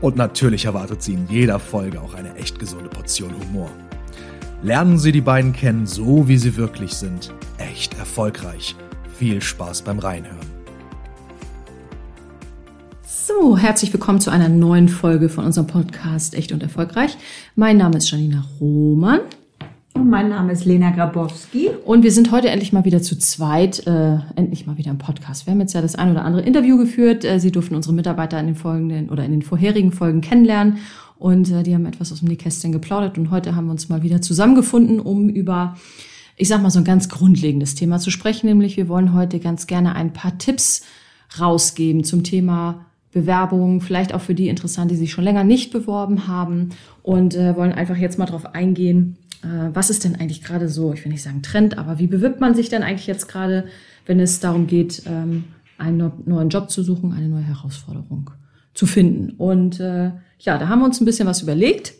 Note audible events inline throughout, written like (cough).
Und natürlich erwartet Sie in jeder Folge auch eine echt gesunde Portion Humor. Lernen Sie die beiden kennen, so wie sie wirklich sind. Echt erfolgreich. Viel Spaß beim Reinhören. So, herzlich willkommen zu einer neuen Folge von unserem Podcast Echt und Erfolgreich. Mein Name ist Janina Roman. Mein Name ist Lena Grabowski. Und wir sind heute endlich mal wieder zu zweit, äh, endlich mal wieder im Podcast. Wir haben jetzt ja das ein oder andere Interview geführt. Äh, Sie durften unsere Mitarbeiter in den folgenden oder in den vorherigen Folgen kennenlernen. Und äh, die haben etwas aus dem Nähkästchen geplaudert. Und heute haben wir uns mal wieder zusammengefunden, um über, ich sag mal, so ein ganz grundlegendes Thema zu sprechen. Nämlich, wir wollen heute ganz gerne ein paar Tipps rausgeben zum Thema Bewerbung, vielleicht auch für die interessant, die sich schon länger nicht beworben haben und äh, wollen einfach jetzt mal drauf eingehen, was ist denn eigentlich gerade so, ich will nicht sagen Trend, aber wie bewirbt man sich denn eigentlich jetzt gerade, wenn es darum geht, ähm, einen neuen Job zu suchen, eine neue Herausforderung zu finden. Und äh, ja, da haben wir uns ein bisschen was überlegt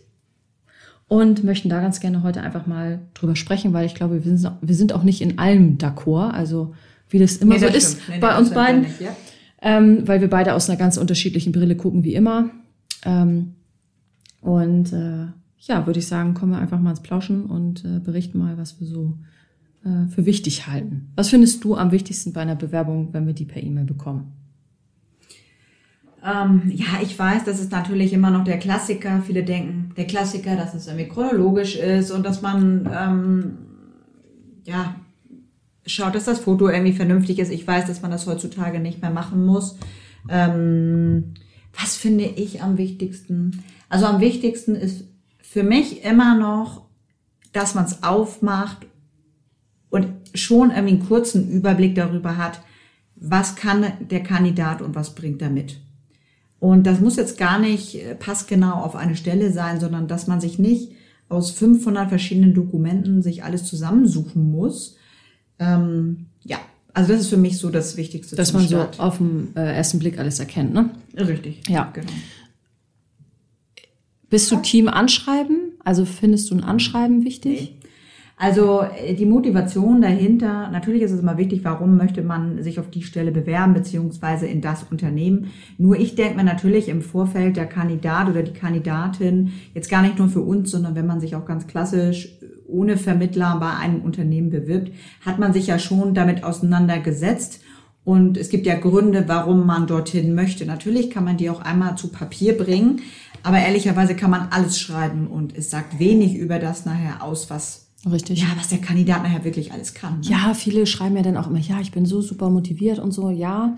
und möchten da ganz gerne heute einfach mal drüber sprechen, weil ich glaube, wir sind, wir sind auch nicht in allem d'accord, also wie das immer nee, das so ist nee, bei uns beiden, nicht, ja. ähm, weil wir beide aus einer ganz unterschiedlichen Brille gucken wie immer. Ähm, und äh, ja, würde ich sagen, kommen wir einfach mal ins Plauschen und äh, berichten mal, was wir so äh, für wichtig halten. Was findest du am wichtigsten bei einer Bewerbung, wenn wir die per E-Mail bekommen? Ähm, ja, ich weiß, das ist natürlich immer noch der Klassiker. Viele denken, der Klassiker, dass es irgendwie chronologisch ist und dass man, ähm, ja, schaut, dass das Foto irgendwie vernünftig ist. Ich weiß, dass man das heutzutage nicht mehr machen muss. Ähm, was finde ich am wichtigsten? Also am wichtigsten ist für mich immer noch, dass man es aufmacht und schon irgendwie einen kurzen Überblick darüber hat, was kann der Kandidat und was bringt er mit. Und das muss jetzt gar nicht äh, passgenau auf eine Stelle sein, sondern dass man sich nicht aus 500 verschiedenen Dokumenten sich alles zusammensuchen muss. Ähm, ja, also das ist für mich so das Wichtigste. Dass man Start. so auf den äh, ersten Blick alles erkennt, ne? Richtig. Ja, genau. Bist du Team Anschreiben? Also findest du ein Anschreiben wichtig? Also äh, die Motivation dahinter, natürlich ist es immer wichtig, warum möchte man sich auf die Stelle bewerben, beziehungsweise in das Unternehmen. Nur ich denke mir natürlich im Vorfeld der Kandidat oder die Kandidatin, jetzt gar nicht nur für uns, sondern wenn man sich auch ganz klassisch ohne Vermittler bei einem Unternehmen bewirbt, hat man sich ja schon damit auseinandergesetzt. Und es gibt ja Gründe, warum man dorthin möchte. Natürlich kann man die auch einmal zu Papier bringen, aber ehrlicherweise kann man alles schreiben und es sagt wenig über das nachher aus, was Richtig. Ja, was der Kandidat nachher wirklich alles kann. Ne? Ja, viele schreiben ja dann auch immer, ja, ich bin so super motiviert und so, ja.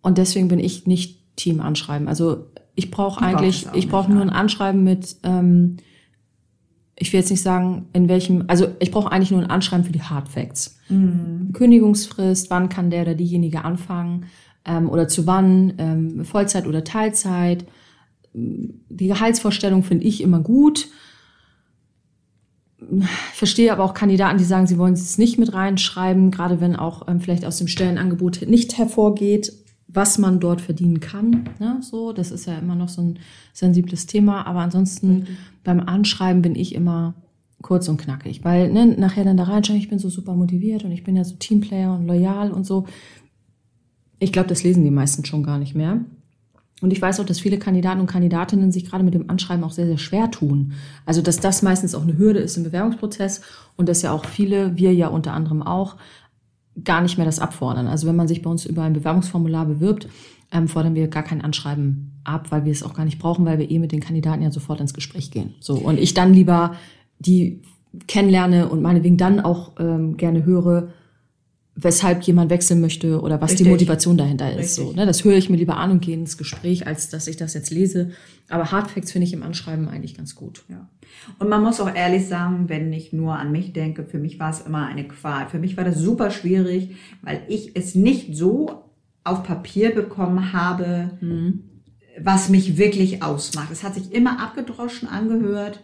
Und deswegen bin ich nicht Team anschreiben. Also ich brauche eigentlich, ich brauche nur ein Anschreiben mit, ähm, ich will jetzt nicht sagen, in welchem, also ich brauche eigentlich nur ein Anschreiben für die Hard Facts. Mhm. Kündigungsfrist, wann kann der oder diejenige anfangen ähm, oder zu wann, ähm, Vollzeit oder Teilzeit, die Gehaltsvorstellung finde ich immer gut. Ich verstehe aber auch Kandidaten, die sagen, sie wollen es nicht mit reinschreiben, gerade wenn auch ähm, vielleicht aus dem Stellenangebot nicht hervorgeht, was man dort verdienen kann. Ne? So, das ist ja immer noch so ein sensibles Thema. Aber ansonsten mhm. beim Anschreiben bin ich immer kurz und knackig, weil ne, nachher dann da reinschreiben, ich bin so super motiviert und ich bin ja so Teamplayer und loyal und so. Ich glaube, das lesen die meisten schon gar nicht mehr. Und ich weiß auch, dass viele Kandidaten und Kandidatinnen sich gerade mit dem Anschreiben auch sehr, sehr schwer tun. Also, dass das meistens auch eine Hürde ist im Bewerbungsprozess und dass ja auch viele, wir ja unter anderem auch, gar nicht mehr das abfordern. Also, wenn man sich bei uns über ein Bewerbungsformular bewirbt, ähm, fordern wir gar kein Anschreiben ab, weil wir es auch gar nicht brauchen, weil wir eh mit den Kandidaten ja sofort ins Gespräch gehen. So. Und ich dann lieber die kennenlerne und meinetwegen dann auch ähm, gerne höre, weshalb jemand wechseln möchte oder was Richtig. die Motivation dahinter ist. So, ne? Das höre ich mir lieber an und gehe ins Gespräch, als dass ich das jetzt lese. Aber Hardfacts finde ich im Anschreiben eigentlich ganz gut. Ja. Und man muss auch ehrlich sagen, wenn ich nur an mich denke, für mich war es immer eine Qual. Für mich war das super schwierig, weil ich es nicht so auf Papier bekommen habe, mhm. was mich wirklich ausmacht. Es hat sich immer abgedroschen angehört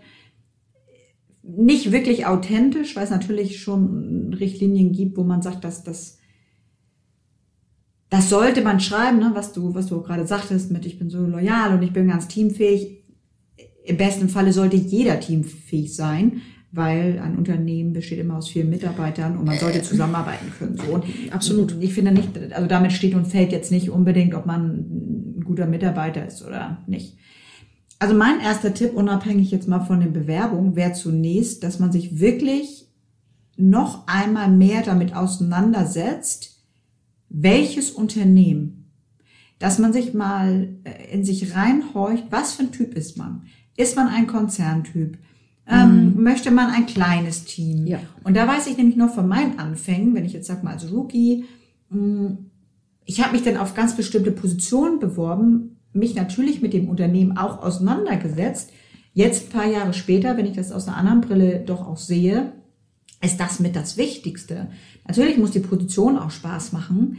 nicht wirklich authentisch, weil es natürlich schon Richtlinien gibt, wo man sagt, dass das das sollte man schreiben, ne, was du was du gerade sagtest mit ich bin so loyal und ich bin ganz teamfähig. Im besten Falle sollte jeder teamfähig sein, weil ein Unternehmen besteht immer aus vielen Mitarbeitern und man sollte äh. zusammenarbeiten können. So. Und Absolut. Ich finde nicht, also damit steht und fällt jetzt nicht unbedingt, ob man ein guter Mitarbeiter ist oder nicht. Also mein erster Tipp, unabhängig jetzt mal von den Bewerbungen, wäre zunächst, dass man sich wirklich noch einmal mehr damit auseinandersetzt, welches Unternehmen, dass man sich mal äh, in sich reinhorcht, was für ein Typ ist man? Ist man ein Konzerntyp? Ähm, mhm. Möchte man ein kleines Team? Ja. Und da weiß ich nämlich noch von meinen Anfängen, wenn ich jetzt sag mal als Rookie, mm, ich habe mich dann auf ganz bestimmte Positionen beworben, mich natürlich mit dem Unternehmen auch auseinandergesetzt. Jetzt ein paar Jahre später, wenn ich das aus einer anderen Brille doch auch sehe, ist das mit das Wichtigste. Natürlich muss die Position auch Spaß machen,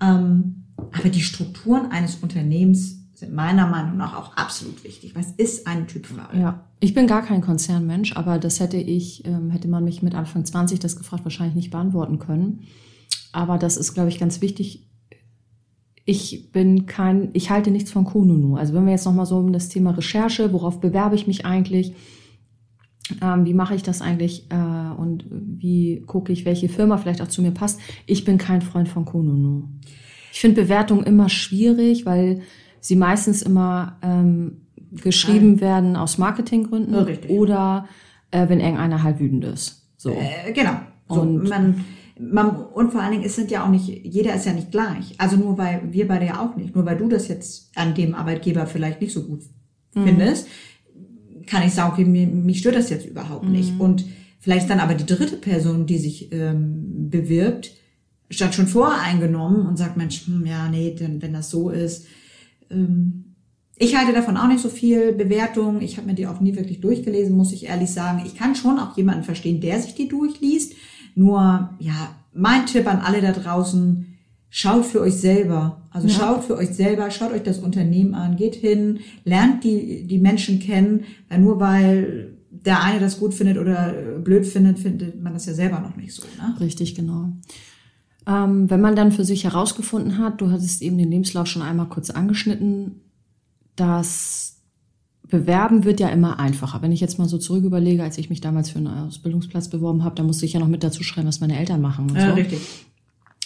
ähm, aber die Strukturen eines Unternehmens sind meiner Meinung nach auch absolut wichtig. Was ist eine Typfrage? Ja, ich bin gar kein Konzernmensch, aber das hätte ich, ähm, hätte man mich mit Anfang 20 das gefragt, wahrscheinlich nicht beantworten können. Aber das ist, glaube ich, ganz wichtig. Ich bin kein, ich halte nichts von Kununu. Also wenn wir jetzt nochmal so um das Thema Recherche, worauf bewerbe ich mich eigentlich? Ähm, wie mache ich das eigentlich äh, und wie gucke ich, welche Firma vielleicht auch zu mir passt? Ich bin kein Freund von Kununu. Ich finde Bewertungen immer schwierig, weil sie meistens immer ähm, geschrieben Nein. werden aus Marketinggründen ja, oder äh, wenn irgendeiner halt wütend ist. So. Äh, genau. So, und man, man, und vor allen Dingen, es sind ja auch nicht, jeder ist ja nicht gleich. Also nur weil wir beide ja auch nicht, nur weil du das jetzt an dem Arbeitgeber vielleicht nicht so gut mhm. findest, kann ich sagen, okay, mir, mich stört das jetzt überhaupt mhm. nicht. Und vielleicht dann aber die dritte Person, die sich ähm, bewirbt, statt schon voreingenommen und sagt, Mensch, hm, ja, nee, denn, wenn das so ist, ähm, ich halte davon auch nicht so viel Bewertung. Ich habe mir die auch nie wirklich durchgelesen, muss ich ehrlich sagen. Ich kann schon auch jemanden verstehen, der sich die durchliest. Nur, ja, mein Tipp an alle da draußen, schaut für euch selber. Also ja. schaut für euch selber, schaut euch das Unternehmen an, geht hin, lernt die, die Menschen kennen. Weil nur weil der eine das gut findet oder blöd findet, findet man das ja selber noch nicht so. Ne? Richtig, genau. Ähm, wenn man dann für sich herausgefunden hat, du hattest eben den Lebenslauf schon einmal kurz angeschnitten, das Bewerben wird ja immer einfacher. Wenn ich jetzt mal so zurück überlege, als ich mich damals für einen Ausbildungsplatz beworben habe, da musste ich ja noch mit dazu schreiben, was meine Eltern machen. Und ja, so. richtig.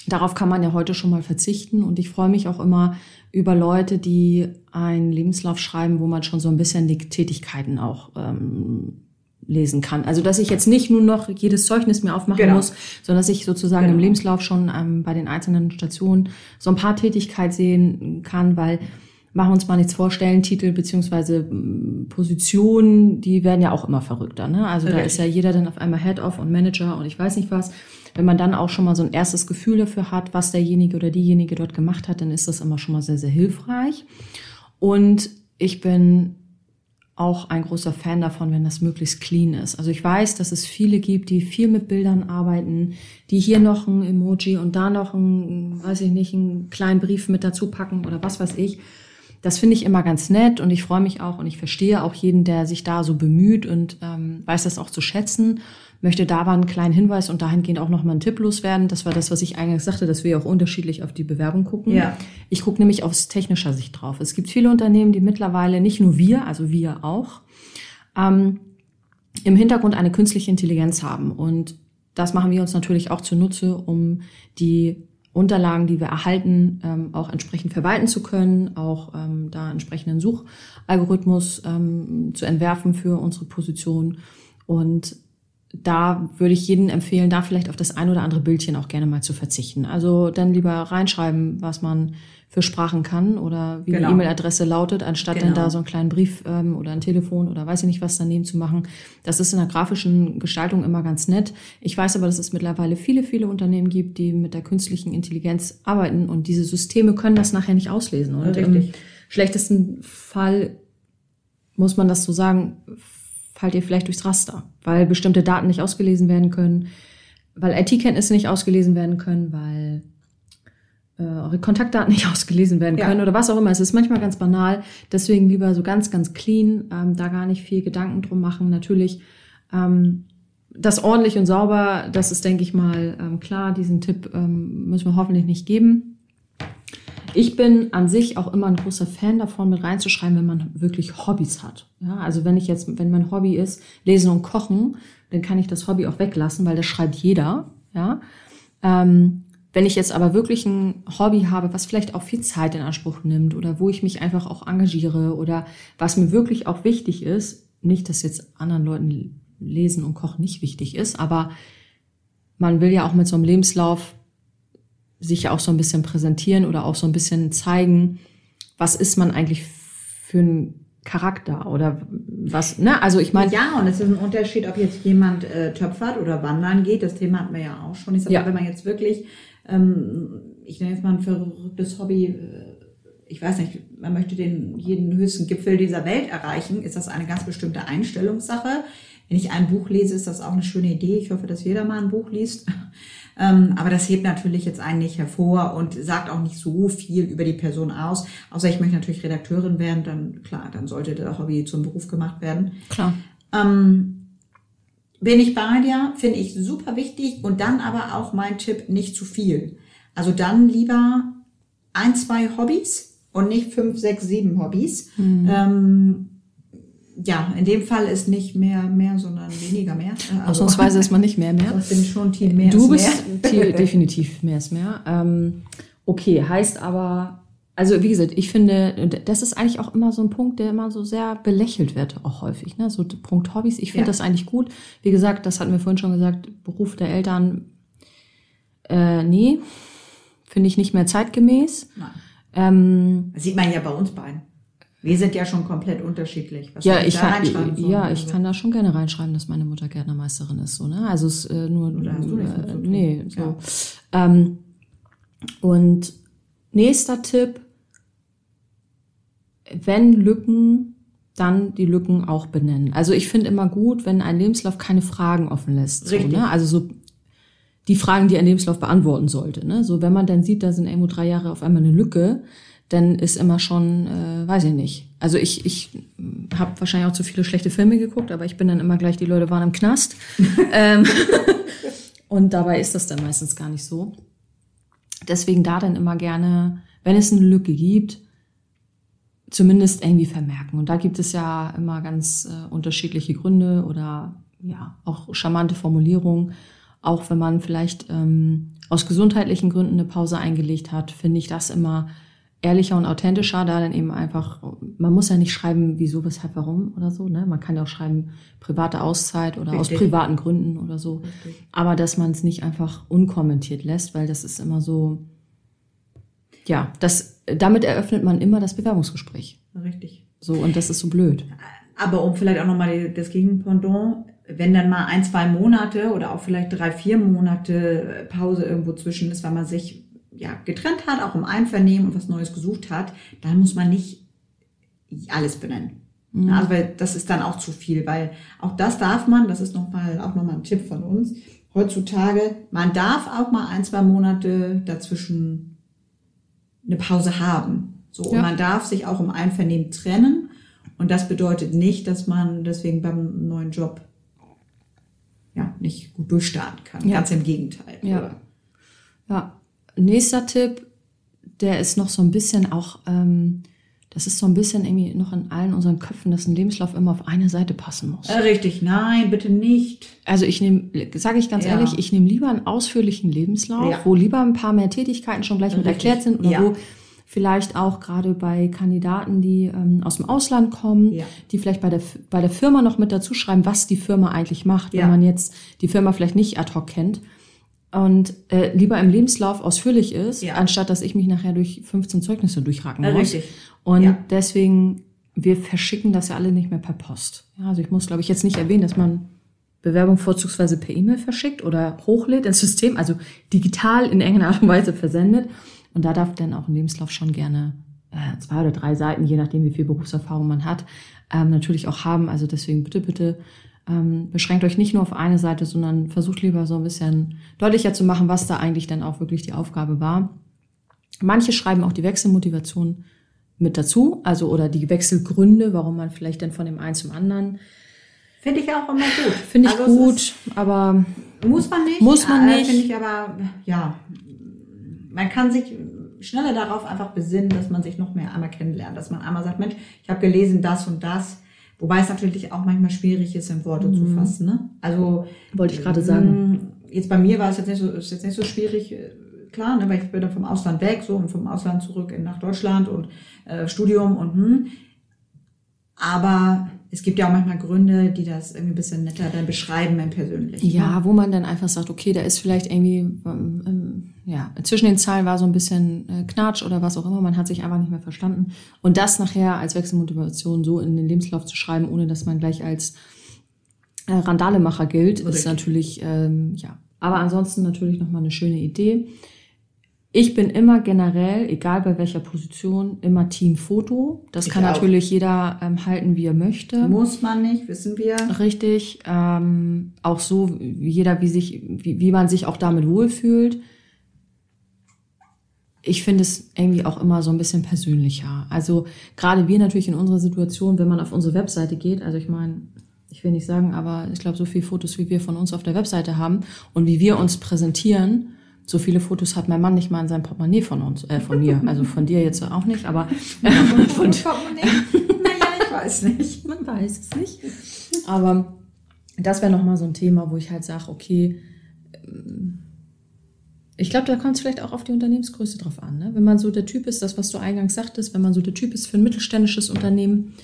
Darauf kann man ja heute schon mal verzichten. Und ich freue mich auch immer über Leute, die einen Lebenslauf schreiben, wo man schon so ein bisschen die Tätigkeiten auch ähm, lesen kann. Also dass ich jetzt nicht nur noch jedes Zeugnis mir aufmachen genau. muss, sondern dass ich sozusagen genau. im Lebenslauf schon ähm, bei den einzelnen Stationen so ein paar Tätigkeiten sehen kann, weil machen wir uns mal nichts vorstellen, Titel beziehungsweise Positionen, die werden ja auch immer verrückter. Ne? Also okay. da ist ja jeder dann auf einmal Head-Off und Manager und ich weiß nicht was. Wenn man dann auch schon mal so ein erstes Gefühl dafür hat, was derjenige oder diejenige dort gemacht hat, dann ist das immer schon mal sehr, sehr hilfreich. Und ich bin auch ein großer Fan davon, wenn das möglichst clean ist. Also ich weiß, dass es viele gibt, die viel mit Bildern arbeiten, die hier noch ein Emoji und da noch ein, weiß ich nicht, einen kleinen Brief mit dazu packen oder was weiß ich. Das finde ich immer ganz nett und ich freue mich auch und ich verstehe auch jeden, der sich da so bemüht und ähm, weiß das auch zu schätzen. Möchte da aber einen kleinen Hinweis und dahingehend auch nochmal einen Tipp loswerden. Das war das, was ich eingangs sagte, dass wir auch unterschiedlich auf die Bewerbung gucken. Ja. Ich gucke nämlich aus technischer Sicht drauf. Es gibt viele Unternehmen, die mittlerweile, nicht nur wir, also wir auch, ähm, im Hintergrund eine künstliche Intelligenz haben. Und das machen wir uns natürlich auch zunutze, um die Unterlagen, die wir erhalten, ähm, auch entsprechend verwalten zu können, auch ähm, da entsprechenden Suchalgorithmus ähm, zu entwerfen für unsere Position. Und da würde ich jedem empfehlen, da vielleicht auf das ein oder andere Bildchen auch gerne mal zu verzichten. Also dann lieber reinschreiben, was man für Sprachen kann oder wie genau. die E-Mail-Adresse lautet, anstatt genau. dann da so einen kleinen Brief ähm, oder ein Telefon oder weiß ich nicht was daneben zu machen. Das ist in der grafischen Gestaltung immer ganz nett. Ich weiß aber, dass es mittlerweile viele, viele Unternehmen gibt, die mit der künstlichen Intelligenz arbeiten und diese Systeme können das nachher nicht auslesen. Und Richtig. im schlechtesten Fall muss man das so sagen, fallt ihr vielleicht durchs Raster, weil bestimmte Daten nicht ausgelesen werden können, weil IT-Kenntnisse nicht ausgelesen werden können, weil äh, eure Kontaktdaten (laughs) nicht ausgelesen werden können ja. oder was auch immer. Es ist manchmal ganz banal. Deswegen lieber so ganz, ganz clean, ähm, da gar nicht viel Gedanken drum machen. Natürlich Ähm, das ordentlich und sauber, das ist, denke ich mal, ähm, klar. Diesen Tipp ähm, müssen wir hoffentlich nicht geben. Ich bin an sich auch immer ein großer Fan davon, mit reinzuschreiben, wenn man wirklich Hobbys hat. Ja, also wenn ich jetzt, wenn mein Hobby ist, lesen und kochen, dann kann ich das Hobby auch weglassen, weil das schreibt jeder. Ja. Ähm, wenn ich jetzt aber wirklich ein Hobby habe, was vielleicht auch viel Zeit in Anspruch nimmt oder wo ich mich einfach auch engagiere oder was mir wirklich auch wichtig ist, nicht, dass jetzt anderen Leuten Lesen und Kochen nicht wichtig ist, aber man will ja auch mit so einem Lebenslauf sich auch so ein bisschen präsentieren oder auch so ein bisschen zeigen, was ist man eigentlich für ein Charakter oder was, ne? Also ich meine. Ja, und es ist ein Unterschied, ob jetzt jemand äh, töpfert oder wandern geht. Das Thema hatten wir ja auch schon. Ich sage, ja. wenn man jetzt wirklich, ähm, ich nenne jetzt mal ein verrücktes Hobby, äh, ich weiß nicht, man möchte den jeden höchsten Gipfel dieser Welt erreichen, ist das eine ganz bestimmte Einstellungssache. Wenn ich ein Buch lese, ist das auch eine schöne Idee. Ich hoffe, dass jeder mal ein Buch liest. Ähm, aber das hebt natürlich jetzt einen nicht hervor und sagt auch nicht so viel über die Person aus. Außer ich möchte natürlich Redakteurin werden, dann klar, dann sollte der Hobby zum Beruf gemacht werden. Klar. Ähm, bin ich bei dir, finde ich super wichtig und dann aber auch mein Tipp, nicht zu viel. Also dann lieber ein, zwei Hobbys und nicht fünf, sechs, sieben Hobbys. Mhm. Ähm, ja, in dem Fall ist nicht mehr mehr, sondern weniger mehr. Also, Ausnahmsweise ist man nicht mehr mehr. (laughs) Ich bin schon Team mehr. Du bist mehr. (laughs) definitiv mehr ist mehr. Ähm, okay, heißt aber, also wie gesagt, ich finde, das ist eigentlich auch immer so ein Punkt, der immer so sehr belächelt wird, auch häufig. Ne? So Punkt Hobbys. Ich finde ja. das eigentlich gut. Wie gesagt, das hatten wir vorhin schon gesagt, Beruf der Eltern, äh, nee, finde ich nicht mehr zeitgemäß. Nein. Ähm, das sieht man ja bei uns beiden. Wir sind ja schon komplett unterschiedlich. Was ja, ich kann, ja, ich kann da schon gerne reinschreiben, dass meine Mutter Gärtnermeisterin ist, so, ne? Also es äh, nur, Oder hast du äh, nee, so. Ja. Ähm, und nächster Tipp, wenn Lücken, dann die Lücken auch benennen. Also ich finde immer gut, wenn ein Lebenslauf keine Fragen offen lässt. So, ne? Also so die Fragen, die ein Lebenslauf beantworten sollte. Ne? So, wenn man dann sieht, da sind irgendwo drei Jahre auf einmal eine Lücke, dann ist immer schon, äh, weiß ich nicht. Also ich, ich habe wahrscheinlich auch zu viele schlechte Filme geguckt, aber ich bin dann immer gleich, die Leute waren im Knast. (laughs) ähm, (laughs) und dabei ist das dann meistens gar nicht so. Deswegen da dann immer gerne, wenn es eine Lücke gibt, zumindest irgendwie vermerken. Und da gibt es ja immer ganz äh, unterschiedliche Gründe oder ja, auch charmante Formulierungen. Auch wenn man vielleicht ähm, aus gesundheitlichen Gründen eine Pause eingelegt hat, finde ich das immer ehrlicher und authentischer, da dann eben einfach, man muss ja nicht schreiben, wieso, weshalb, warum oder so, ne? Man kann ja auch schreiben, private Auszeit oder Richtig. aus privaten Gründen oder so. Richtig. Aber dass man es nicht einfach unkommentiert lässt, weil das ist immer so, ja, das, damit eröffnet man immer das Bewerbungsgespräch. Richtig. So, und das ist so blöd. Aber um vielleicht auch nochmal das Gegenpendant, wenn dann mal ein, zwei Monate oder auch vielleicht drei, vier Monate Pause irgendwo zwischen ist, weil man sich ja, getrennt hat, auch im Einvernehmen und was Neues gesucht hat, dann muss man nicht alles benennen. Mhm. Also, weil das ist dann auch zu viel, weil auch das darf man, das ist nochmal, auch nochmal ein Tipp von uns, heutzutage, man darf auch mal ein, zwei Monate dazwischen eine Pause haben. So, ja. und man darf sich auch im Einvernehmen trennen. Und das bedeutet nicht, dass man deswegen beim neuen Job ja nicht gut durchstarten kann. Ja. Ganz im Gegenteil. Ja. Ja, nächster Tipp, der ist noch so ein bisschen auch, ähm, das ist so ein bisschen irgendwie noch in allen unseren Köpfen, dass ein Lebenslauf immer auf eine Seite passen muss. Äh, richtig, nein, bitte nicht. Also ich nehme, sage ich ganz ja. ehrlich, ich nehme lieber einen ausführlichen Lebenslauf, ja. wo lieber ein paar mehr Tätigkeiten schon gleich richtig. mit erklärt sind oder ja. wo vielleicht auch gerade bei Kandidaten, die ähm, aus dem Ausland kommen, ja. die vielleicht bei der, bei der Firma noch mit dazu schreiben, was die Firma eigentlich macht, ja. wenn man jetzt die Firma vielleicht nicht ad hoc kennt und äh, lieber im Lebenslauf ausführlich ist, ja. anstatt dass ich mich nachher durch 15 Zeugnisse durchracken muss. Richtig. Und ja. deswegen, wir verschicken das ja alle nicht mehr per Post. Ja, also ich muss, glaube ich, jetzt nicht erwähnen, dass man Bewerbung vorzugsweise per E-Mail verschickt oder hochlädt ins System, also digital in irgendeiner Art und Weise versendet. Und da darf dann auch ein Lebenslauf schon gerne äh, zwei oder drei Seiten, je nachdem, wie viel Berufserfahrung man hat, ähm, natürlich auch haben. Also deswegen bitte, bitte ähm, beschränkt euch nicht nur auf eine Seite, sondern versucht lieber so ein bisschen deutlicher zu machen, was da eigentlich dann auch wirklich die Aufgabe war. Manche schreiben auch die Wechselmotivation mit dazu, also oder die Wechselgründe, warum man vielleicht dann von dem einen zum anderen Finde ich auch immer gut. Finde ich Also gut, aber Muss man nicht. Muss man äh, nicht. Finde ich aber, ja, man kann sich schneller darauf einfach besinnen, dass man sich noch mehr einmal kennenlernt. Dass man einmal sagt, Mensch, ich habe gelesen das und das. Wobei es natürlich auch manchmal schwierig ist, in Worte zu fassen. Ne? Also Mhm. Wollte ich gerade sagen. Jetzt bei mir war es jetzt nicht so, ist jetzt nicht so schwierig, äh, klar, ne, weil ich bin dann vom Ausland weg, so und vom Ausland zurück in, nach Deutschland und äh, Studium und hm. Aber es gibt ja auch manchmal Gründe, die das irgendwie ein bisschen netter dann beschreiben im Persönlichen. ja, wo man dann einfach sagt, okay, da ist vielleicht irgendwie, ähm, ähm, ja, zwischen den Zahlen war so ein bisschen äh, Knatsch oder was auch immer, man hat sich einfach nicht mehr verstanden. Und das nachher als Wechselmotivation so in den Lebenslauf zu schreiben, ohne dass man gleich als äh, Randalemacher gilt, ist Richtig. natürlich, ähm, ja. Aber ansonsten natürlich nochmal eine schöne Idee. Ich bin immer generell, egal bei welcher Position, immer Teamfoto. Das Ich kann auch. natürlich jeder ähm, halten, wie er möchte. Muss man nicht, wissen wir. Richtig. Ähm, auch so, wie jeder, wie sich, wie, wie man sich auch damit wohlfühlt. Ich finde es irgendwie auch immer so ein bisschen persönlicher. Also gerade wir natürlich in unserer Situation, wenn man auf unsere Webseite geht, also ich meine, ich will nicht sagen, aber ich glaube, so viele Fotos, wie wir von uns auf der Webseite haben und wie wir uns präsentieren, so viele Fotos hat mein Mann nicht mal in seinem Portemonnaie von uns, äh, von mir. Also von dir jetzt auch nicht, aber (laughs) von, naja, ich weiß nicht. man weiß es nicht. Aber das wäre nochmal so ein Thema, wo ich halt sage, okay, ähm, ich glaube, da kommt es vielleicht auch auf die Unternehmensgröße drauf an. Ne? Wenn man so der Typ ist, das, was du eingangs sagtest, wenn man so der Typ ist für ein mittelständisches Unternehmen,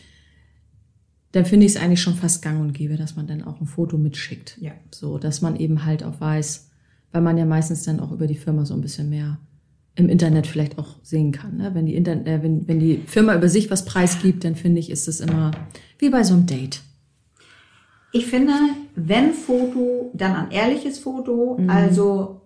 dann finde ich es eigentlich schon fast gang und gäbe, dass man dann auch ein Foto mitschickt. Ja. So, dass man eben halt auch weiß, weil man ja meistens dann auch über die Firma so ein bisschen mehr im Internet vielleicht auch sehen kann. Ne? Wenn, die Internet, äh, wenn, wenn die Firma über sich was preisgibt, dann finde ich, ist es immer wie bei so einem Date. Ich finde, wenn Foto, dann ein ehrliches Foto, Mhm. also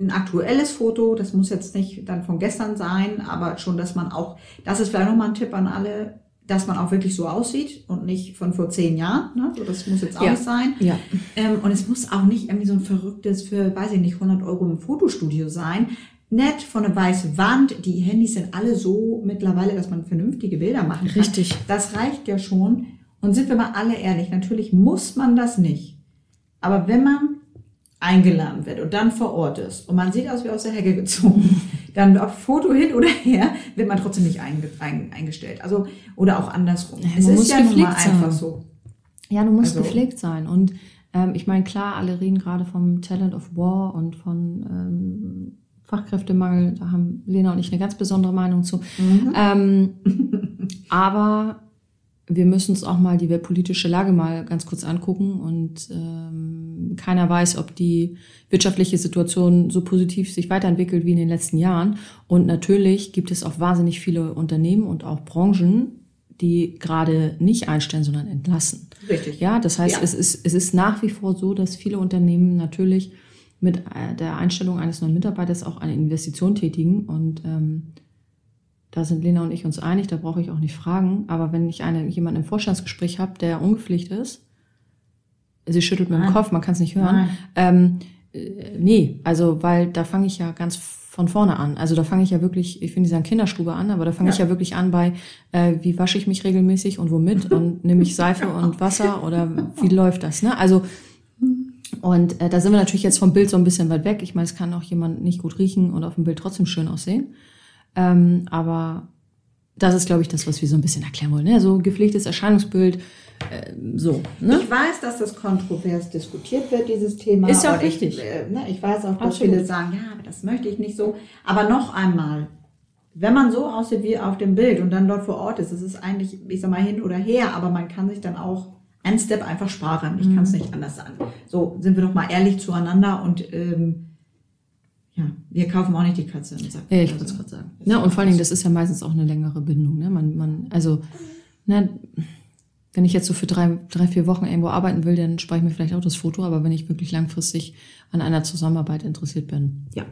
ein aktuelles Foto, das muss jetzt nicht dann von gestern sein, aber schon, dass man auch, das ist vielleicht nochmal ein Tipp an alle, dass man auch wirklich so aussieht und nicht von vor zehn Jahren. Ne? So, das muss jetzt auch Ja. nicht sein. Ja. Ähm, und es muss auch nicht irgendwie so ein verrücktes für, weiß ich nicht, 100 Euro im Fotostudio sein. Nett, von einer weißen Wand. Die Handys sind alle so mittlerweile, dass man vernünftige Bilder machen kann. Richtig. Das reicht ja schon. Und sind wir mal alle ehrlich, natürlich muss man das nicht. Aber wenn man eingeladen wird und dann vor Ort ist und man sieht aus wie aus der Hecke gezogen, (laughs) dann ob Foto hin oder her, wird man trotzdem nicht einge ein eingestellt. Also, oder auch andersrum. Ja, es ist ja nun mal einfach so. Ja, du musst Also- gepflegt sein. Und ähm, ich meine, klar, alle reden gerade vom Talent of War und von ähm, Fachkräftemangel. Da haben Lena und ich eine ganz besondere Meinung zu. Ähm, (laughs) aber wir müssen uns auch mal die weltpolitische Lage mal ganz kurz angucken und ähm, keiner weiß, ob die wirtschaftliche Situation so positiv sich weiterentwickelt wie in den letzten Jahren. Und natürlich gibt es auch wahnsinnig viele Unternehmen und auch Branchen, die gerade nicht einstellen, sondern entlassen. Richtig. Ja, das heißt, Ja. Es, ist, es ist nach wie vor so, dass viele Unternehmen natürlich mit der Einstellung eines neuen Mitarbeiters auch eine Investition tätigen. Und ähm, da sind Lena und ich uns einig, da brauche ich auch nicht fragen. Aber wenn ich eine, jemanden im Vorstandsgespräch habe, der ungepflegt ist, sie schüttelt mit dem Nein. Kopf, man kann es nicht hören. Nein. Ähm, äh, nee, also weil da fange ich ja ganz von vorne an. Also da fange ich ja wirklich, ich finde, die sagen Kinderstube an, aber da fange ich Ja. ja wirklich an bei, äh, wie wasche ich mich regelmäßig und womit und (laughs) nehme ich Seife und Wasser oder wie läuft das? Ne? Also und äh, da sind wir natürlich jetzt vom Bild so ein bisschen weit weg. Ich meine, es kann auch jemand nicht gut riechen und auf dem Bild trotzdem schön aussehen. Ähm, aber das ist, glaube ich, das, was wir so ein bisschen erklären wollen. Ne? So gepflegtes Erscheinungsbild, äh, so. Ne? Ich weiß, dass das kontrovers diskutiert wird, dieses Thema. Ist ja auch Und ich, richtig. äh, ne, ich weiß auch, dass Absolut. viele sagen, ja, aber das möchte ich nicht so. Aber noch einmal, wenn man so aussieht wie auf dem Bild und dann dort vor Ort ist, es ist eigentlich, ich sag mal, hin oder her, aber man kann sich dann auch ein Step einfach sparen. Ich Mhm. kann es nicht anders sagen. So, sind wir doch mal ehrlich zueinander und ähm, ja, wir kaufen auch nicht die Katze im Sack. Ja, ich wollte es gerade sagen. Ne, und vor allen Dingen, das ist ja meistens auch eine längere Bindung. Ne? Man, man, also, ne, wenn ich jetzt so für drei, drei, vier Wochen irgendwo arbeiten will, dann spare ich mir vielleicht auch das Foto, aber wenn ich wirklich langfristig an einer Zusammenarbeit interessiert bin, ja.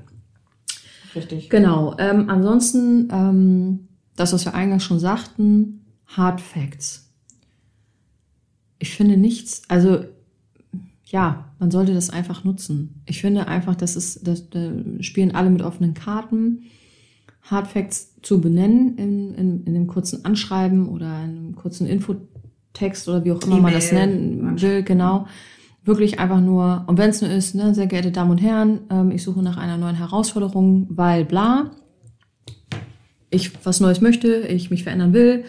Richtig. Genau. Ähm, ansonsten, ähm, das, was wir eingangs schon sagten, Hard Facts. Ich finde nichts, also ja, man sollte das einfach nutzen. Ich finde einfach, das ist, das, da spielen alle mit offenen Karten. Hard Facts zu benennen in, in, in einem kurzen Anschreiben oder in einem kurzen Info, Text oder wie auch immer man das nennen will, genau. Wirklich einfach nur, und wenn es nur ist, ne, sehr geehrte Damen und Herren, ähm, ich suche nach einer neuen Herausforderung, weil bla, ich was Neues möchte, ich mich verändern will,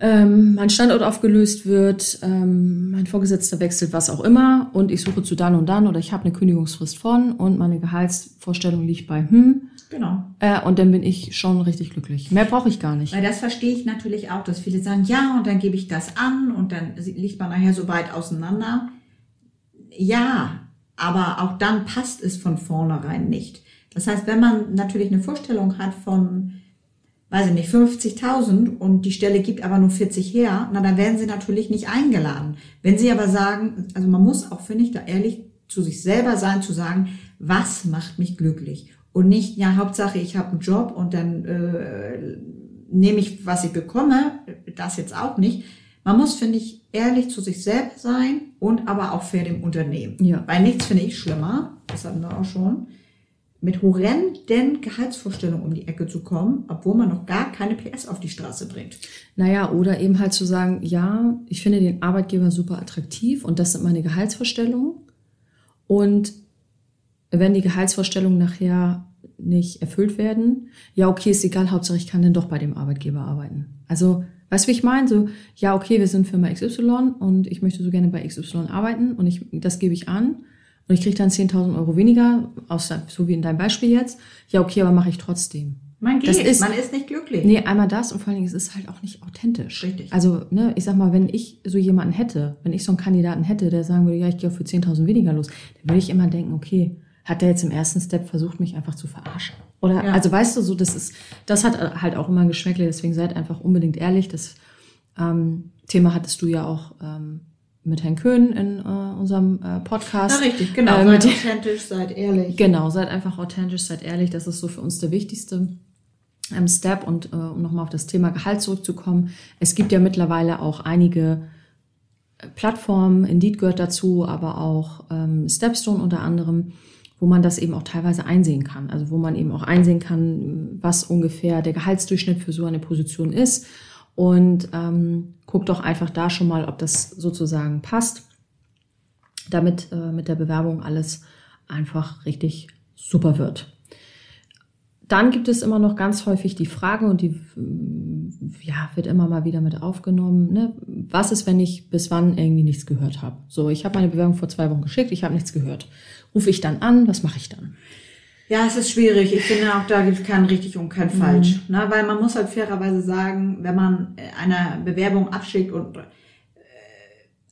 ähm, mein Standort aufgelöst wird, ähm, mein Vorgesetzter wechselt, was auch immer, und ich suche zu dann und dann oder ich habe eine Kündigungsfrist von und meine Gehaltsvorstellung liegt bei hm. Genau. Äh, und dann bin ich schon richtig glücklich. Mehr brauche ich gar nicht. Weil das verstehe ich natürlich auch, dass viele sagen, ja, und dann gebe ich das an und dann liegt man nachher so weit auseinander. Ja, aber auch dann passt es von vornherein nicht. Das heißt, wenn man natürlich eine Vorstellung hat von weiß ich nicht, 50.000 und die Stelle gibt aber nur 40 her, na, dann werden sie natürlich nicht eingeladen. Wenn sie aber sagen, also man muss auch, finde ich, da ehrlich zu sich selber sein, zu sagen, was macht mich glücklich? Und nicht, ja, Hauptsache, ich habe einen Job und dann äh, nehme ich, was ich bekomme, das jetzt auch nicht. Man muss, finde ich, ehrlich zu sich selber sein und aber auch fair dem Unternehmen. Ja. Weil nichts finde ich schlimmer, das hatten wir auch schon, mit horrenden Gehaltsvorstellungen um die Ecke zu kommen, obwohl man noch gar keine PS auf die Straße bringt. Naja, oder eben halt zu sagen, ja, ich finde den Arbeitgeber super attraktiv und das sind meine Gehaltsvorstellungen. Und wenn die Gehaltsvorstellungen nachher nicht erfüllt werden, ja, okay, ist egal, Hauptsache ich kann dann doch bei dem Arbeitgeber arbeiten. Also, weißt du, wie ich meine? So, ja, okay, wir sind Firma XY und ich möchte so gerne bei XY arbeiten und ich, das gebe ich an und ich kriege dann 10.000 Euro weniger, außer, so wie in deinem Beispiel jetzt. Ja, okay, aber mache ich trotzdem. Man geht, ist- man ist nicht glücklich. Nee, einmal das und vor allen Dingen, es ist halt auch nicht authentisch. Richtig. Also, ne, ich sag mal, wenn ich so jemanden hätte, wenn ich so einen Kandidaten hätte, der sagen würde, ja, ich gehe auch für 10.000 weniger los, dann würde ich immer denken, okay, hat der jetzt im ersten Step versucht, mich einfach zu verarschen? Oder, Ja. also weißt du, so, das ist, das hat halt auch immer ein Geschmäckle, deswegen seid einfach unbedingt ehrlich. Das ähm, Thema hattest du ja auch ähm, mit Herrn Köhn in äh, unserem äh, Podcast. Na, richtig, genau. Äh, seid authentisch, seid ehrlich. Genau, seid einfach authentisch, seid ehrlich. Das ist so für uns der wichtigste ähm, Step. Und äh, um nochmal auf das Thema Gehalt zurückzukommen, es gibt ja mittlerweile auch einige äh, Plattformen, Indeed gehört dazu, aber auch ähm, Stepstone unter anderem, wo man das eben auch teilweise einsehen kann. Also wo man eben auch einsehen kann, was ungefähr der Gehaltsdurchschnitt für so eine Position ist. Und ähm, guckt doch einfach da schon mal, ob das sozusagen passt, damit äh, mit der Bewerbung alles einfach richtig super wird. Dann gibt es immer noch ganz häufig die Frage, und die ja, wird immer mal wieder mit aufgenommen, ne? was ist, wenn ich bis wann irgendwie nichts gehört habe? So, ich habe meine Bewerbung vor zwei Wochen geschickt, ich habe nichts gehört. Rufe ich dann an, was mache ich dann? Ja, es ist schwierig. Ich finde auch, da gibt es kein richtig und kein Mhm. falsch. Ne? Weil man muss halt fairerweise sagen, wenn man äh, eine Bewerbung abschickt und äh,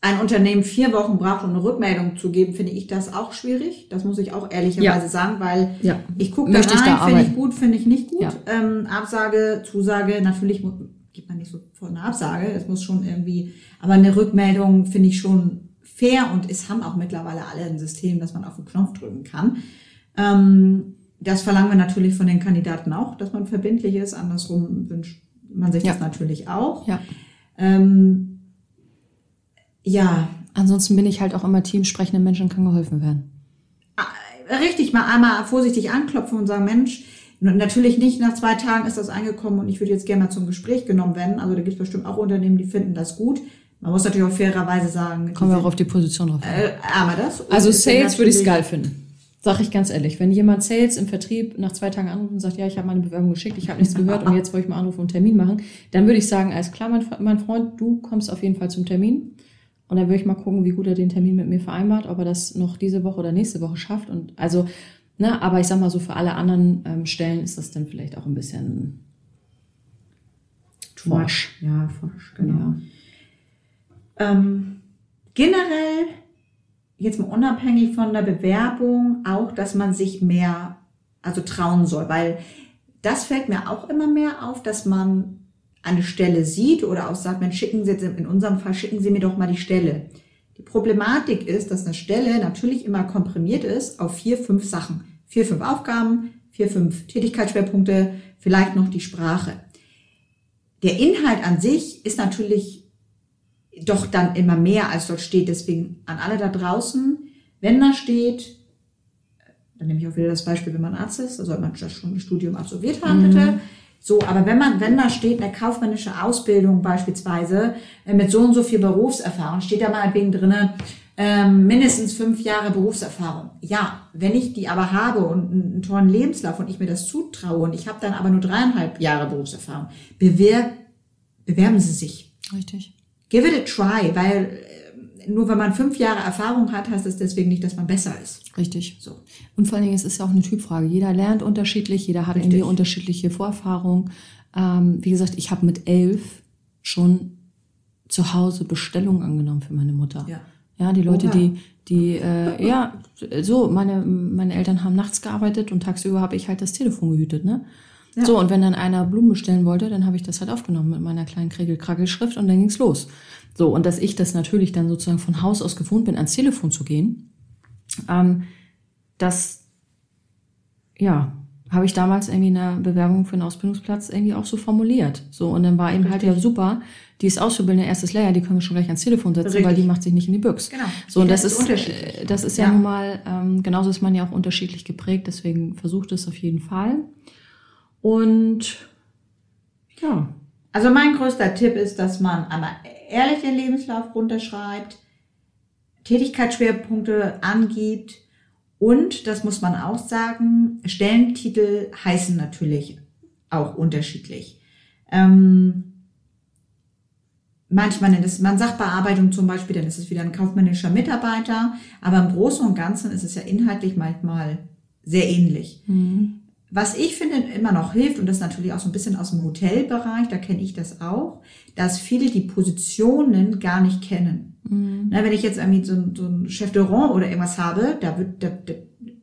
ein Unternehmen vier Wochen braucht, um eine Rückmeldung zu geben, finde ich das auch schwierig. Das muss ich auch ehrlicherweise Ja. sagen, weil Ja. ich gucke da rein, finde ich gut, finde ich nicht gut. Ja. Ähm, Absage, Zusage, natürlich gibt man nicht sofort eine Absage. Es muss schon irgendwie, aber eine Rückmeldung finde ich schon fair und es haben auch mittlerweile alle ein System, dass man auf den Knopf drücken kann. Ähm, das verlangen wir natürlich von den Kandidaten auch, dass man verbindlich ist. Andersrum wünscht man sich Ja. das natürlich auch. Ja. Ähm, ja, Ansonsten bin ich halt auch immer Team, sprechenden Menschen kann geholfen werden. richtig mal einmal vorsichtig anklopfen und sagen, Mensch, natürlich nicht nach zwei Tagen ist das angekommen und ich würde jetzt gerne mal zum Gespräch genommen werden. Also da gibt es bestimmt auch Unternehmen, die finden das gut. Man muss natürlich auch fairerweise sagen, Kommen wir auch auf die Position drauf. äh, einmal das. Also es Sales würde ich natürlich- geil finden. Sag ich ganz ehrlich. Wenn jemand Sales im Vertrieb nach zwei Tagen anruft und sagt, ja, ich habe meine Bewerbung geschickt, ich habe nichts gehört und jetzt wollte ich mal anrufen und einen Termin machen, dann würde ich sagen, alles klar, mein, mein Freund, du kommst auf jeden Fall zum Termin. Und dann würde ich mal gucken, wie gut er den Termin mit mir vereinbart, ob er das noch diese Woche oder nächste Woche schafft. Und also, ne, aber ich sag mal so, für alle anderen ähm, Stellen ist das dann vielleicht auch ein bisschen forsch. Ja, forsch, genau. Ja. Ähm, generell, jetzt mal unabhängig von der Bewerbung, auch, dass man sich mehr, also trauen soll, weil das fällt mir auch immer mehr auf, dass man eine Stelle sieht oder auch sagt, Mensch, schicken Sie jetzt, in unserem Fall, schicken Sie mir doch mal die Stelle. Die Problematik ist, dass eine Stelle natürlich immer komprimiert ist auf vier, fünf Sachen. Vier, fünf Aufgaben, vier, fünf Tätigkeitsschwerpunkte, vielleicht noch die Sprache. Der Inhalt an sich ist natürlich doch dann immer mehr, als dort steht. Deswegen an alle da draußen, wenn da steht, dann nehme ich auch wieder das Beispiel, wenn man Arzt ist, da sollte man das schon ein Studium absolviert haben, bitte. So, aber wenn man, wenn da steht eine kaufmännische Ausbildung beispielsweise äh, mit so und so viel Berufserfahrung, steht da meinetwegen drinne ähm, mindestens fünf Jahre Berufserfahrung. Ja, wenn ich die aber habe und einen, tollen Lebenslauf und ich mir das zutraue und ich habe dann aber nur dreieinhalb Jahre Berufserfahrung, bewerb, bewerben Sie sich. Richtig. Give it a try, weil äh, nur wenn man fünf Jahre Erfahrung hat, heißt das deswegen nicht, dass man besser ist. Richtig. So. Und vor allen Dingen, es ist ja auch eine Typfrage. Jeder lernt unterschiedlich, jeder hat Richtig. irgendwie unterschiedliche Vorerfahrungen. Ähm, wie gesagt, ich habe mit elf schon zu Hause Bestellungen angenommen für meine Mutter. Ja. Ja, die Leute, Oha. die, die, äh, ja, so, meine, meine Eltern haben nachts gearbeitet und tagsüber habe ich halt das Telefon gehütet, ne? Ja. So, und wenn dann einer Blumen bestellen wollte, dann habe ich das halt aufgenommen mit meiner kleinen Kriegelkrackelschrift und dann ging's los. So, und dass ich das natürlich dann sozusagen von Haus aus gewohnt bin, ans Telefon zu gehen, ähm, das, ja, habe ich damals irgendwie in der Bewerbung für einen Ausbildungsplatz irgendwie auch so formuliert. So, und dann war eben halt ja super, die ist Auszubildende erstes Lehrjahr, die können wir schon gleich ans Telefon setzen, Richtig. weil die macht sich nicht in die Büchs. Genau. So, und das ist ist, äh, das ist ja, Ja. nun mal, ähm, genauso ist man ja auch unterschiedlich geprägt, deswegen versucht es auf jeden Fall. Und, ja, Also mein größter Tipp ist, dass man einmal ehrlich den Lebenslauf runterschreibt, Tätigkeitsschwerpunkte angibt und, das muss man auch sagen, Stellentitel heißen natürlich auch unterschiedlich. Ähm, manchmal nennt es man Sachbearbeitung zum Beispiel, dann ist es wieder ein kaufmännischer Mitarbeiter, aber im Großen und Ganzen ist es ja inhaltlich manchmal sehr ähnlich. Was ich finde immer noch hilft, und das natürlich auch so ein bisschen aus dem Hotelbereich, da kenne ich das auch, dass viele die Positionen gar nicht kennen. Na, wenn ich jetzt irgendwie so, ein- so ein Chef de Rang oder irgendwas habe, da wird, da, da,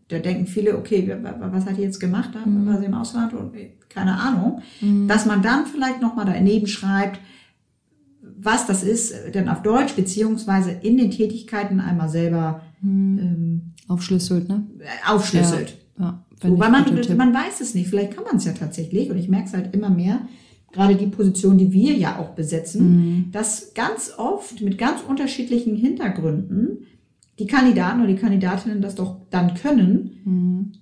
da denken viele, okay, wa- wa- was hat die jetzt gemacht? Da war sie im Ausland und äh, keine Ahnung. Dass man dann vielleicht nochmal daneben schreibt, was das ist, äh, denn auf Deutsch, beziehungsweise in den Tätigkeiten einmal selber ähm, aufschlüsselt, ne? aufschlüsselt. Ja, ja Ich man, man weiß es nicht. Vielleicht kann man es ja tatsächlich. Und ich merke es halt immer mehr, gerade die Position, die wir ja auch besetzen, dass ganz oft mit ganz unterschiedlichen Hintergründen die Kandidaten oder die Kandidatinnen das doch dann können.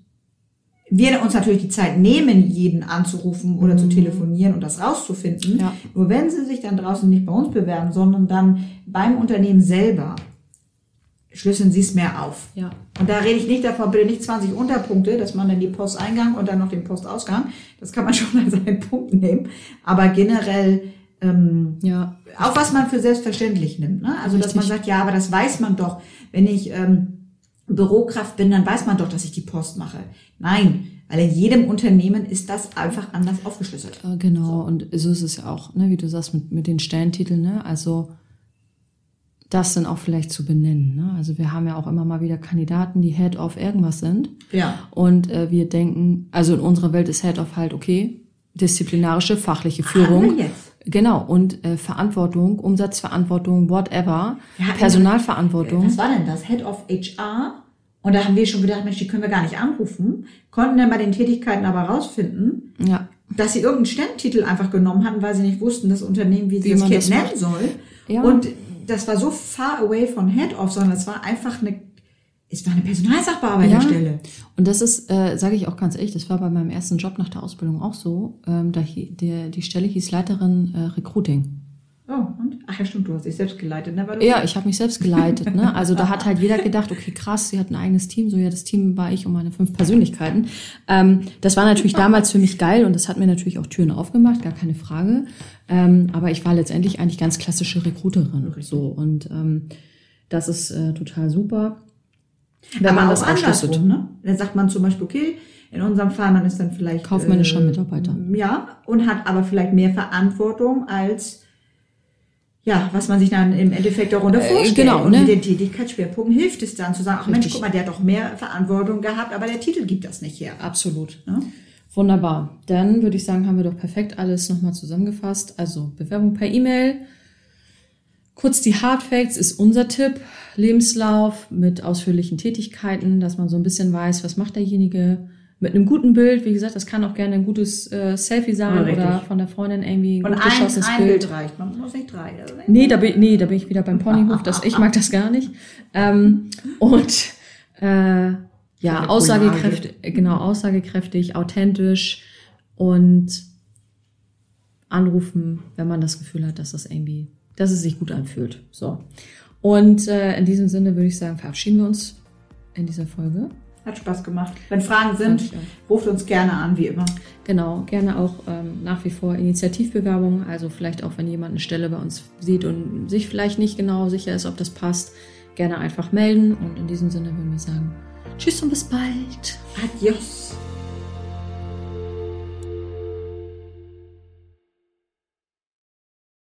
Wir uns natürlich die Zeit nehmen, jeden anzurufen oder zu telefonieren und das rauszufinden. Ja. Nur wenn sie sich dann draußen nicht bei uns bewerben, sondern dann beim Unternehmen selber, schlüsseln sie es mehr auf. Ja. Und da rede ich nicht davon, bitte nicht 20 Unterpunkte, dass man dann die Posteingang und dann noch den Postausgang. Das kann man (laughs) schon als einen Punkt nehmen. Aber generell ähm, Ja, auch was man für selbstverständlich nimmt. Ne? Also dass man Richtig. sagt, ja, aber das weiß man doch. Wenn ich ähm, Bürokraft bin, dann weiß man doch, dass ich die Post mache. Nein, weil in jedem Unternehmen ist das einfach anders aufgeschlüsselt. Genau, und so ist es ja auch, ne, wie du sagst, mit, mit den Stellentiteln, ne? Also das dann auch vielleicht zu benennen. Ne? Also wir haben ja auch immer mal wieder Kandidaten, die Head of irgendwas sind. Ja. Und äh, wir denken, also in unserer Welt ist Head of halt okay, disziplinarische, fachliche Führung. Haben wir jetzt. Genau, und äh, Verantwortung, Umsatzverantwortung, whatever, hatten- Personalverantwortung. Was war denn das? Head of HR? Und da haben wir schon gedacht, Mensch, die können wir gar nicht anrufen. Konnten dann bei den Tätigkeiten aber rausfinden, Ja, dass sie irgendeinen Stellentitel einfach genommen hatten, weil sie nicht wussten, das Unternehmen, wie sie Wie das Kind das nennen soll. Ja. Und das war so far away von Head-Off, sondern es war einfach eine, es war eine Personalsachbearbeiterstelle. Und das ist, äh, sage ich auch ganz ehrlich, das war bei meinem ersten Job nach der Ausbildung auch so. Ähm, da der, die Stelle hieß Leiterin äh, Recruiting. Oh, und? Ach ja, stimmt, du hast dich selbst geleitet, ne? Weil Ja, ich habe mich selbst geleitet. Ne? Also da hat halt jeder (laughs) gedacht, okay, krass, sie hat ein eigenes Team. So ja, das Team war ich und meine fünf Persönlichkeiten. Ähm, das war natürlich damals für mich geil und das hat mir natürlich auch Türen aufgemacht, gar keine Frage. Ähm, aber ich war letztendlich eigentlich ganz klassische Recruiterin. So und ähm, das ist äh, total super, wenn aber man auch das aufschlüsselt. andersrum, ne? Dann sagt man zum Beispiel, okay, in unserem Fall, man ist dann vielleicht Kaufmännischer Mitarbeiter. Ja, und hat aber vielleicht mehr Verantwortung als ja, was man sich dann im Endeffekt darunter Äh, vorstellt. genau, und ne? mit den Tätigkeitsschwerpunkten hilft es dann zu sagen, ach Mensch, Richtig. guck mal, der hat doch mehr Verantwortung gehabt, aber der Titel gibt das nicht her. Absolut. Ja? Wunderbar. Dann würde ich sagen, haben wir doch perfekt alles nochmal zusammengefasst. Also Bewerbung per E-Mail. Kurz die Hard Facts ist unser Tipp. Lebenslauf mit ausführlichen Tätigkeiten, dass man so ein bisschen weiß, was macht derjenige. Mit einem guten Bild, wie gesagt, das kann auch gerne ein gutes äh, Selfie sein Ja, richtig. oder von der Freundin irgendwie ein Und gut ein, geschossenes ein Bild. Bild reicht, man muss nicht drei. Also, Nee, da bin, nee, da bin ich wieder beim Ponyhof. Das, ich mag das gar nicht. Ähm, und äh, ja, aussagekräftig, genau, aussagekräftig, authentisch und anrufen, wenn man das Gefühl hat, dass das irgendwie, dass es sich gut anfühlt. So. Und äh, in diesem Sinne würde ich sagen, verabschieden wir uns in dieser Folge. Hat Spaß gemacht. Wenn Fragen sind, ruft uns gerne an, wie immer. Genau, gerne auch ähm, nach wie vor Initiativbewerbungen. Also vielleicht auch, wenn jemand eine Stelle bei uns sieht und sich vielleicht nicht genau sicher ist, ob das passt, gerne einfach melden. Und in diesem Sinne würden wir sagen, tschüss und bis bald. Adios.